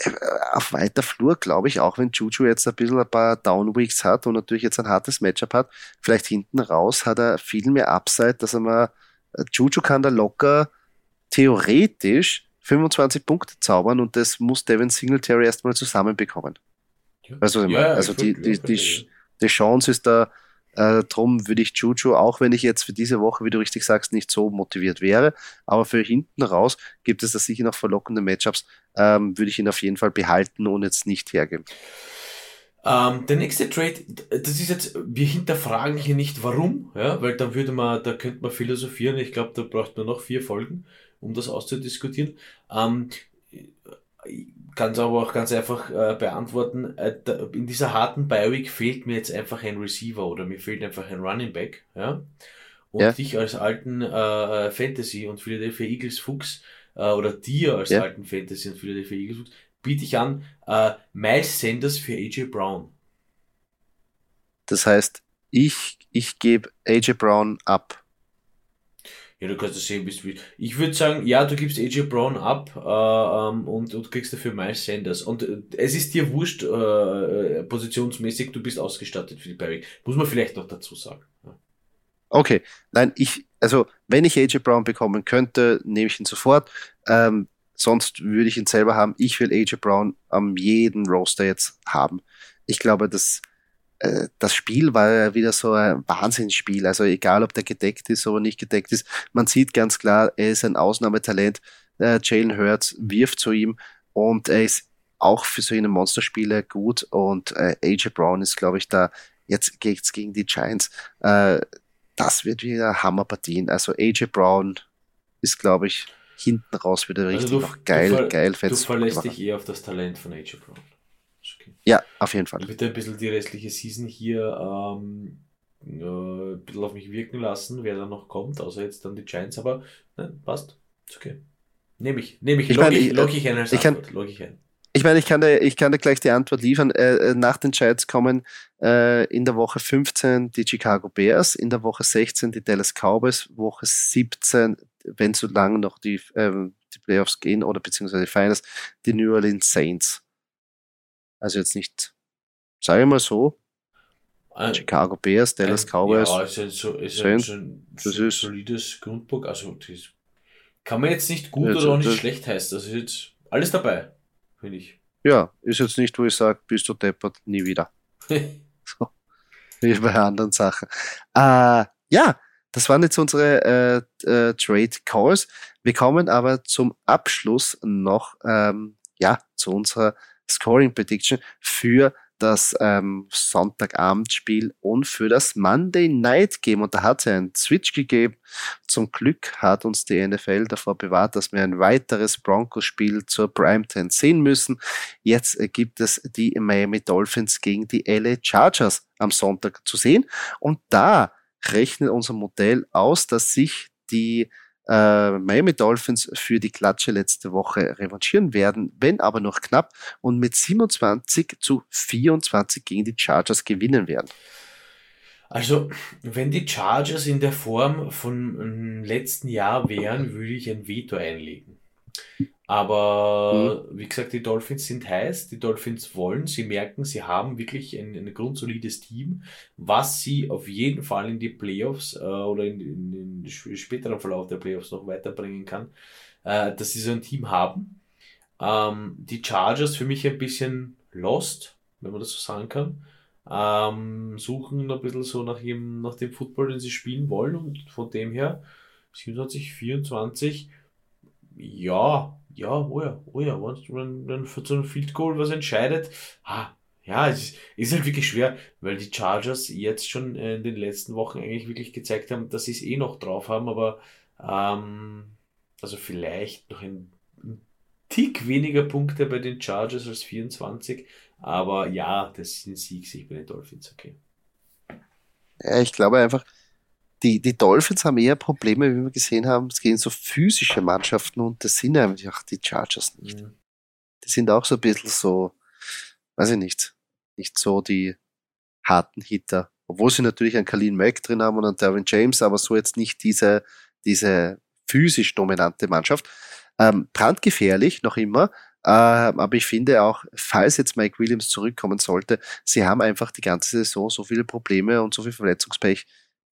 A: äh, auf weiter Flur glaube ich, auch wenn Juju jetzt ein bisschen ein paar Downweeks hat und natürlich jetzt ein hartes Matchup hat, vielleicht hinten raus hat er viel mehr Upside, dass er mal, äh, Juju kann da locker theoretisch 25 Punkte zaubern und das muss Devin Singletary erstmal zusammenbekommen. Also, ja, also die, die, die, die Chance ist da, äh, drum würde ich Juju, auch wenn ich jetzt für diese Woche, wie du richtig sagst, nicht so motiviert wäre, aber für hinten raus gibt es da sicher noch verlockende Matchups, ähm, würde ich ihn auf jeden Fall behalten und jetzt nicht hergeben.
B: Ähm, der nächste Trade, das ist jetzt, wir hinterfragen hier nicht warum, ja, weil da würde man, da könnte man philosophieren, ich glaube, da braucht man noch vier Folgen um das auszudiskutieren. Ähm, kann es aber auch ganz einfach äh, beantworten. Äh, da, in dieser harten Bi-Week fehlt mir jetzt einfach ein Receiver oder mir fehlt einfach ein Running Back. Ja? Und ja. dich als alten äh, Fantasy und Philadelphia Eagles Fuchs äh, oder dir als ja. alten Fantasy und Philadelphia Eagles Fuchs biete ich an äh, Miles Sanders für AJ Brown.
A: Das heißt, ich, ich gebe AJ Brown ab.
B: Ja, du kannst das sehen, bist du. Ich würde sagen, ja, du gibst AJ Brown ab äh, ähm, und, und kriegst dafür Miles Sanders. Und äh, es ist dir wurscht, äh, äh, positionsmäßig, du bist ausgestattet für die Barry. Muss man vielleicht noch dazu sagen. Ja.
A: Okay, nein, ich, also wenn ich AJ Brown bekommen könnte, nehme ich ihn sofort. Ähm, sonst würde ich ihn selber haben. Ich will AJ Brown am jeden Roster jetzt haben. Ich glaube, dass äh, das Spiel war ja wieder so ein Wahnsinnsspiel. Also egal, ob der gedeckt ist oder nicht gedeckt ist, man sieht ganz klar, er ist ein Ausnahmetalent. Äh, Jalen Hurts wirft zu ihm und er ist auch für solche Monsterspiele gut und äh, AJ Brown ist, glaube ich, da jetzt geht's gegen die Giants. Äh, das wird wieder Hammerpartien. Also AJ Brown ist, glaube ich, hinten raus wieder also richtig also du, noch geil,
B: du
A: geil.
B: Du verlässt dich eher auf das Talent von AJ Brown.
A: Ja, auf jeden Fall.
B: Ich würde ein bisschen die restliche Season hier ähm, äh, ein bisschen auf mich wirken lassen, wer da noch kommt, außer jetzt dann die Giants, aber nein, passt. Ist okay. Nehme ich. Nehme ich.
A: ich,
B: log,
A: ich,
B: log ich ein als
A: ich Antwort. Kann, log ich ein. Ich meine, ich kann, dir, ich kann dir gleich die Antwort liefern. Äh, äh nach den Giants kommen äh, in der Woche 15 die Chicago Bears, in der Woche 16 die Dallas Cowboys, Woche 17, wenn so lange noch die, ähm, die Playoffs gehen oder beziehungsweise die Finals, die New Orleans Saints. Also jetzt nicht, sage ich mal so, äh, Chicago Bears, Dallas Cowboys.
B: Ja, ist, halt so, ist halt ein das ist solides Grundbock. Also das kann man jetzt nicht gut ja, oder auch nicht schlecht heißen. Das ist jetzt alles dabei, finde ich.
A: Ja, ist jetzt nicht, wo ich sage, bist du deppert, nie wieder. so, wie bei anderen Sachen. Äh, ja, das waren jetzt unsere äh, äh, Trade Calls. Wir kommen aber zum Abschluss noch ähm, ja, zu unserer Scoring Prediction für das ähm, Sonntagabendspiel und für das Monday Night Game. Und da hat es einen Switch gegeben. Zum Glück hat uns die NFL davor bewahrt, dass wir ein weiteres Broncos-Spiel zur Primetime sehen müssen. Jetzt gibt es die Miami Dolphins gegen die LA Chargers am Sonntag zu sehen. Und da rechnet unser Modell aus, dass sich die äh, Miami Dolphins für die Klatsche letzte Woche revanchieren werden, wenn aber noch knapp und mit 27 zu 24 gegen die Chargers gewinnen werden.
B: Also, wenn die Chargers in der Form von letzten Jahr wären, würde ich ein Veto einlegen. Aber mhm. wie gesagt, die Dolphins sind heiß, die Dolphins wollen, sie merken, sie haben wirklich ein, ein grundsolides Team, was sie auf jeden Fall in die Playoffs äh, oder in, in, in den späteren Verlauf der Playoffs noch weiterbringen kann, äh, dass sie so ein Team haben. Ähm, die Chargers für mich ein bisschen lost, wenn man das so sagen kann. Ähm, suchen ein bisschen so nach, ihrem, nach dem Football, den sie spielen wollen und von dem her 27, 24, ja, ja, oh ja, oh ja, wenn, wenn für so ein Field Goal was entscheidet, ah, ja, es ist, ist halt wirklich schwer, weil die Chargers jetzt schon in den letzten Wochen eigentlich wirklich gezeigt haben, dass sie es eh noch drauf haben, aber ähm, also vielleicht noch ein, ein Tick weniger Punkte bei den Chargers als 24, aber ja, das sind Sieg sich bei den Dolphins, okay.
A: Ja, ich glaube einfach, die, die Dolphins haben eher Probleme, wie wir gesehen haben, es gehen so physische Mannschaften und das sind eigentlich auch die Chargers nicht. Mhm. Die sind auch so ein bisschen so, weiß ich nicht, nicht so die harten Hitter. Obwohl sie natürlich einen Kalin Mack drin haben und einen Darwin James, aber so jetzt nicht diese, diese physisch dominante Mannschaft. Ähm, brandgefährlich noch immer, äh, aber ich finde auch, falls jetzt Mike Williams zurückkommen sollte, sie haben einfach die ganze Saison so viele Probleme und so viel Verletzungspech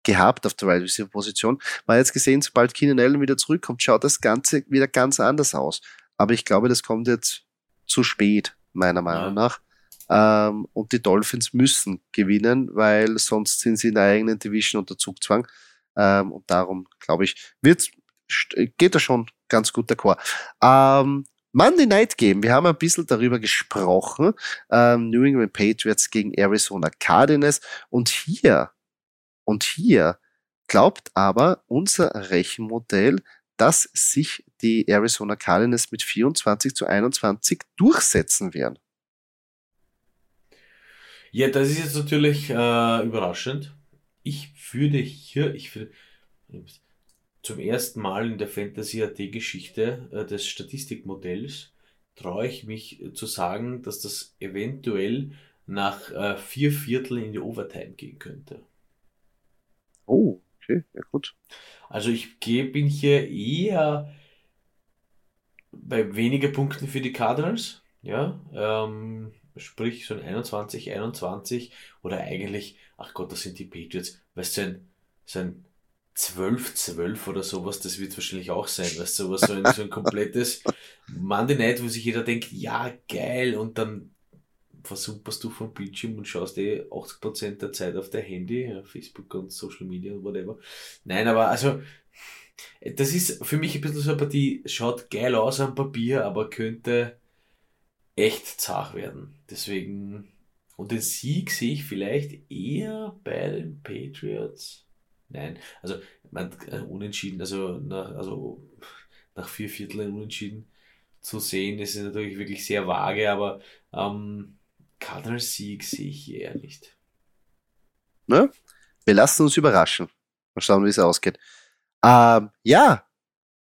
A: gehabt auf der Wide Receiver Position. Man hat jetzt gesehen, sobald Keenan Allen wieder zurückkommt, schaut das Ganze wieder ganz anders aus. Aber ich glaube, das kommt jetzt zu spät, meiner Meinung ja. nach. Ähm, und die Dolphins müssen gewinnen, weil sonst sind sie in der eigenen Division unter Zugzwang. Ähm, und darum, glaube ich, wird, geht da schon ganz gut d'accord. Ähm, Monday Night Game, wir haben ein bisschen darüber gesprochen. Ähm, New England Patriots gegen Arizona Cardinals. Und hier, und hier glaubt aber unser Rechenmodell, dass sich die Arizona Cardinals mit 24 zu 21 durchsetzen werden.
B: Ja, das ist jetzt natürlich äh, überraschend. Ich würde hier, ich würde zum ersten Mal in der Fantasy AT-Geschichte äh, des Statistikmodells traue ich mich zu sagen, dass das eventuell nach äh, vier Viertel in die Overtime gehen könnte.
A: Oh, okay, ja gut.
B: Also ich bin hier eher bei weniger Punkten für die Cardinals, ja, ähm, sprich so ein 21, 21 oder eigentlich, ach Gott, das sind die Patriots, weißt du, so ein, so ein 12, 12 oder sowas, das wird wahrscheinlich auch sein, weißt du, sowas, so ein, so ein komplettes Monday Night, wo sich jeder denkt, ja, geil, und dann versumpperst du vom Bildschirm und schaust eh 80% der Zeit auf dein Handy, Facebook und Social Media und whatever. Nein, aber also, das ist für mich ein bisschen so eine Partie, schaut geil aus am Papier, aber könnte echt zart werden. Deswegen, und den Sieg sehe ich vielleicht eher bei den Patriots. Nein, also man, äh, unentschieden, also, na, also nach vier Vierteln unentschieden zu sehen, ist natürlich wirklich sehr vage, aber ähm, Cardinals Sieg sehe ich eher nicht.
A: Ne? Wir lassen uns überraschen. Mal schauen, wie es ausgeht. Ähm, ja,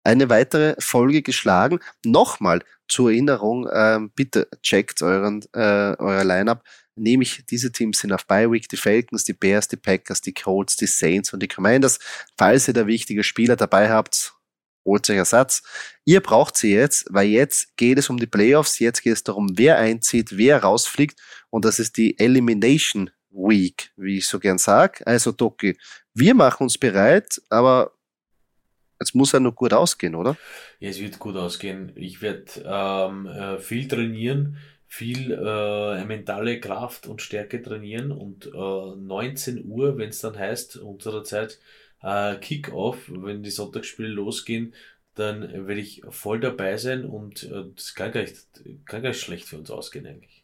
A: eine weitere Folge geschlagen. Nochmal zur Erinnerung, ähm, bitte checkt euren, äh, euer Lineup. Nämlich diese Teams sind auf Bye Week, die Falcons, die Bears, die Packers, die Colts, die Saints und die Commanders. Falls ihr da wichtige Spieler dabei habt, holt euch Ersatz. Ihr braucht sie jetzt, weil jetzt geht es um die Playoffs, jetzt geht es darum, wer einzieht, wer rausfliegt und das ist die Elimination Week, wie ich so gern sag. Also Doki, wir machen uns bereit, aber es muss ja noch gut ausgehen, oder?
B: Ja, es wird gut ausgehen. Ich werde ähm, äh, viel trainieren, viel äh, mentale Kraft und Stärke trainieren und äh, 19 Uhr, wenn es dann heißt, unserer Zeit, äh, Kick-Off, wenn die Sonntagsspiele losgehen, dann werde ich voll dabei sein und äh, das kann gar, nicht, kann gar nicht schlecht für uns ausgehen eigentlich.